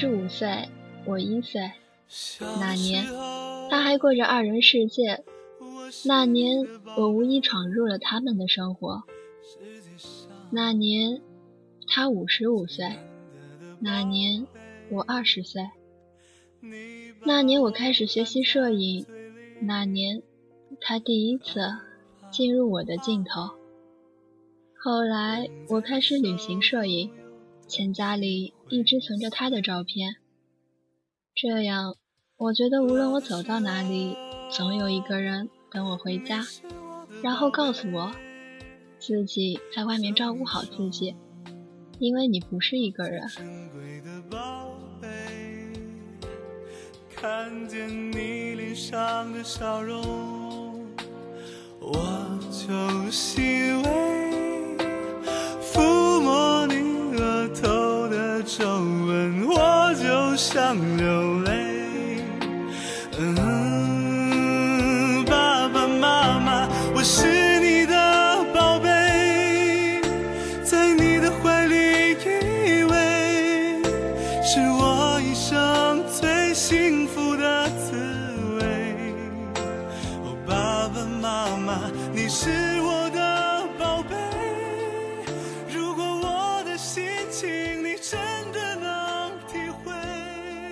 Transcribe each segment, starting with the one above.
十五岁，我一岁。那年他还过着二人世界。那年我无意闯入了他们的生活。那年他五十五岁。那年我二十岁。那年我开始学习摄影。那年他第一次进入我的镜头。后来我开始旅行摄影。钱夹里一直存着他的照片，这样我觉得无论我走到哪里，总有一个人等我回家，然后告诉我自己在外面照顾好自己，因为你不是一个人。看见你脸上的笑容，我就习为。想流泪。嗯，爸爸妈妈，我是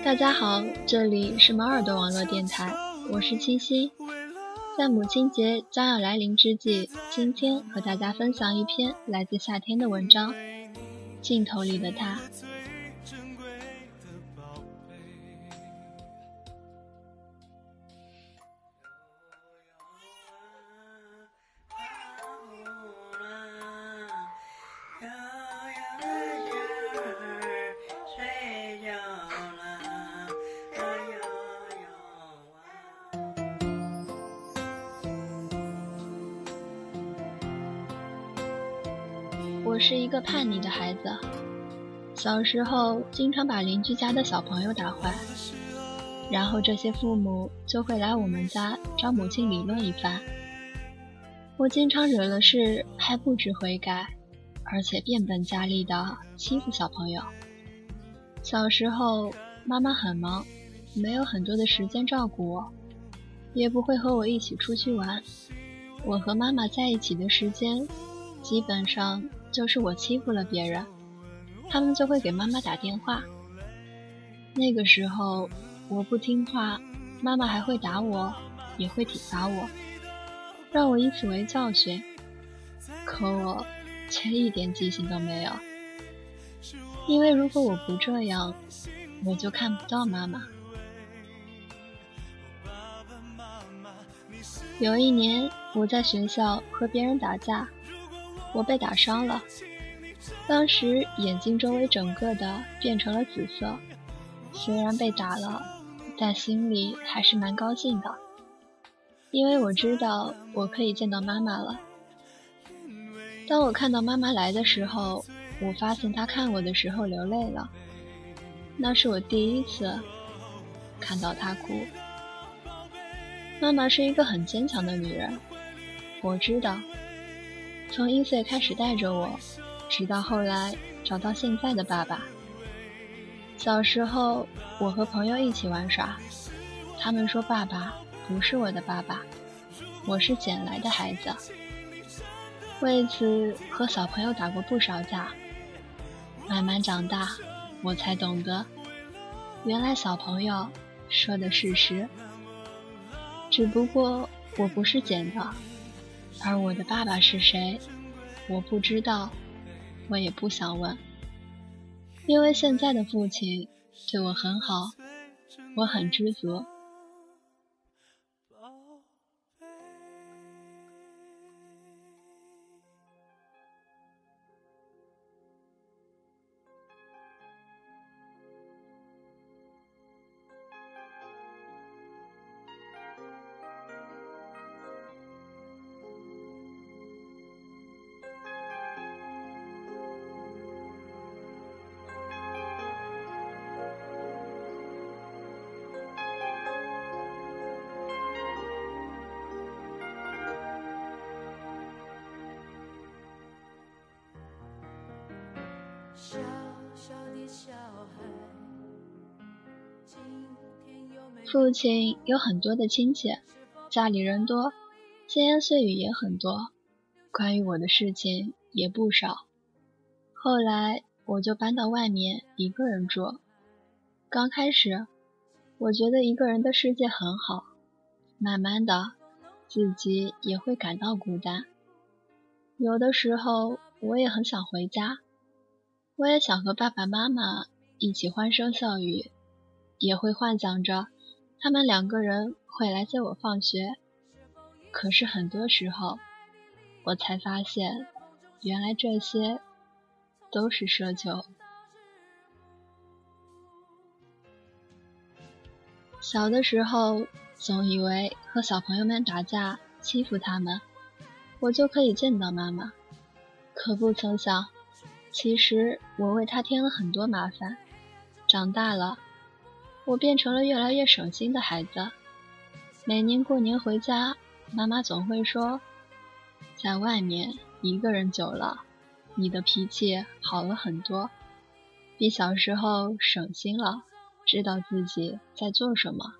大家好，这里是猫耳朵网络电台，我是七夕。在母亲节将要来临之际，今天和大家分享一篇来自夏天的文章，《镜头里的他》。是一个叛逆的孩子，小时候经常把邻居家的小朋友打坏，然后这些父母就会来我们家找母亲理论一番。我经常惹了事还不知悔改，而且变本加厉的欺负小朋友。小时候妈妈很忙，没有很多的时间照顾我，也不会和我一起出去玩。我和妈妈在一起的时间，基本上。就是我欺负了别人，他们就会给妈妈打电话。那个时候我不听话，妈妈还会打我，也会体罚我，让我以此为教训。可我却一点记性都没有，因为如果我不这样，我就看不到妈妈。有一年我在学校和别人打架。我被打伤了，当时眼睛周围整个的变成了紫色。虽然被打了，但心里还是蛮高兴的，因为我知道我可以见到妈妈了。当我看到妈妈来的时候，我发现她看我的时候流泪了，那是我第一次看到她哭。妈妈是一个很坚强的女人，我知道。从一岁开始带着我，直到后来找到现在的爸爸。小时候，我和朋友一起玩耍，他们说爸爸不是我的爸爸，我是捡来的孩子。为此和小朋友打过不少架。慢慢长大，我才懂得，原来小朋友说的事实。只不过我不是捡的。而我的爸爸是谁？我不知道，我也不想问，因为现在的父亲对我很好，我很知足。父亲有很多的亲戚家里人多闲言碎语也很多关于我的事情也不少。后来我就搬到外面一个人住刚开始我觉得一个人的世界很好慢慢的自己也会感到孤单。有的时候我也很想回家我也想和爸爸妈妈一起欢声笑语，也会幻想着他们两个人会来接我放学。可是很多时候，我才发现，原来这些。都是奢求。小的时候，总以为和小朋友们打架、欺负他们，我就可以见到妈妈。可不曾想，其实我为他添了很多麻烦。长大了，我变成了越来越省心的孩子。每年过年回家，妈妈总会说：“在外面一个人久了。”你的脾气好了很多，比小时候省心了，知道自己在做什么。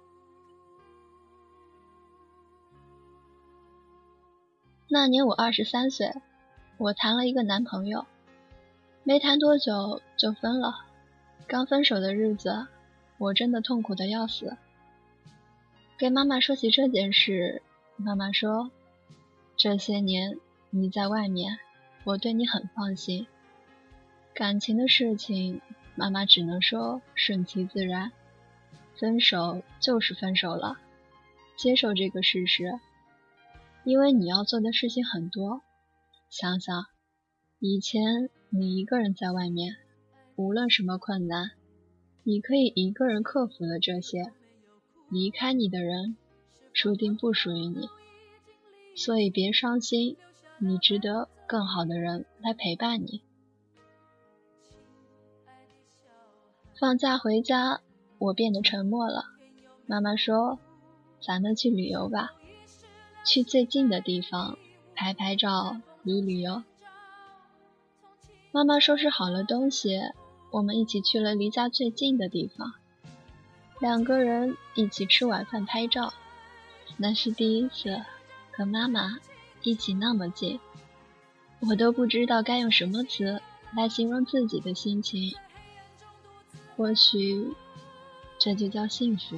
那年我二十三岁，我谈了一个男朋友，没谈多久就分了。刚分手的日子，我真的痛苦的要死。给妈妈说起这件事，妈妈说：“这些年你在外面。”我对你很放心，感情的事情，妈妈只能说顺其自然。分手就是分手了，接受这个事实。因为你要做的事情很多，想想以前你一个人在外面，无论什么困难，你可以一个人克服了这些。离开你的人，注定不属于你，所以别伤心，你值得。更好的人来陪伴你。放假回家，我变得沉默了。妈妈说：“咱们去旅游吧，去最近的地方拍拍照、旅旅游。”妈妈收拾好了东西，我们一起去了离家最近的地方。两个人一起吃晚饭、拍照，那是第一次和妈妈一起那么近。我都不知道该用什么词来形容自己的心情，或许这就叫幸福。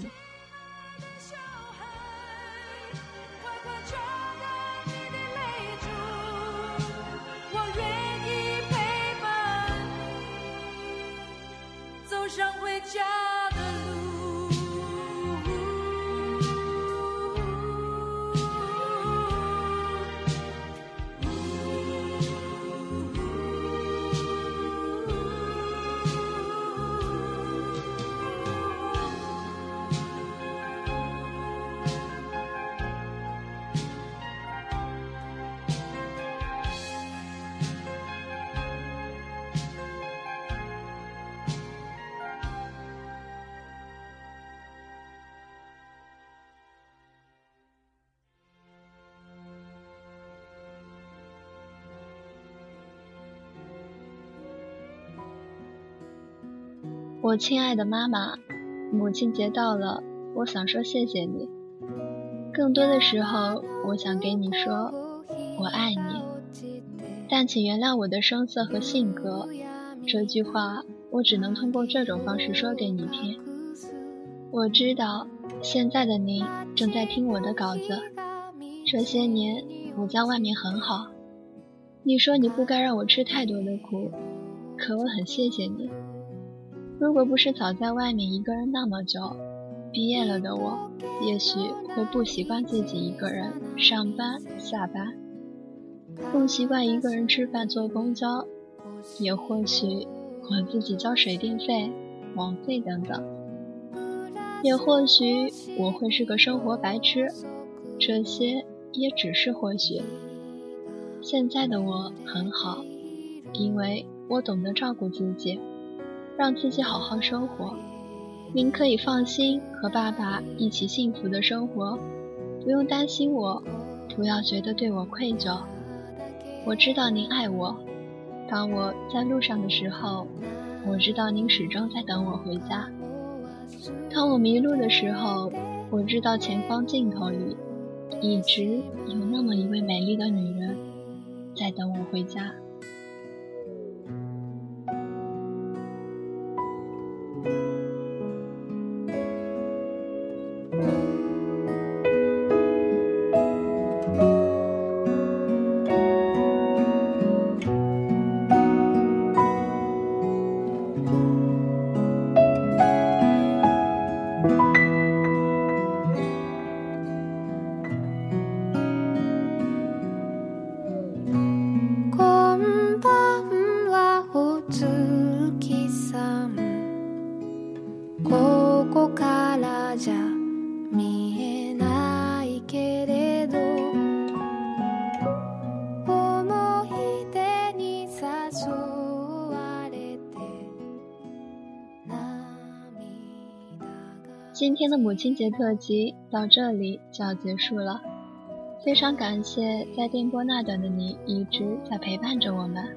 我亲爱的妈妈，母亲节到了，我想说谢谢你。更多的时候，我想给你说我爱你，但请原谅我的声色和性格。这句话我只能通过这种方式说给你听。我知道现在的您正在听我的稿子。这些年我在外面很好，你说你不该让我吃太多的苦，可我很谢谢你。如果不是早在外面一个人那么久，毕业了的我，也许会不习惯自己一个人上班下班，不习惯一个人吃饭坐公交，也或许我自己交水电费、网费等等，也或许我会是个生活白痴，这些也只是或许。现在的我很好，因为我懂得照顾自己。让自己好好生活，您可以放心和爸爸一起幸福的生活，不用担心我，不要觉得对我愧疚。我知道您爱我，当我在路上的时候，我知道您始终在等我回家。当我迷路的时候，我知道前方尽头里，一直有那么一位美丽的女人，在等我回家。今天的母亲节特辑到这里就要结束了，非常感谢在电波那端的你一直在陪伴着我们。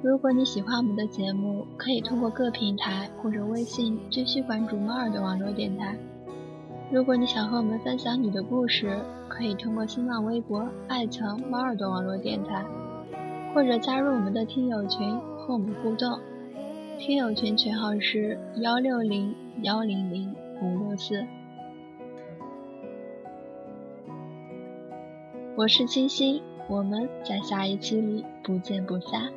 如果你喜欢我们的节目，可以通过各平台或者微信继续关注猫耳的网络电台。如果你想和我们分享你的故事，可以通过新浪微博艾特猫耳朵网络电台，或者加入我们的听友群和我们互动。听友群群号是幺六零幺零零。五六四，我是清新，我们在下一期里不见不散。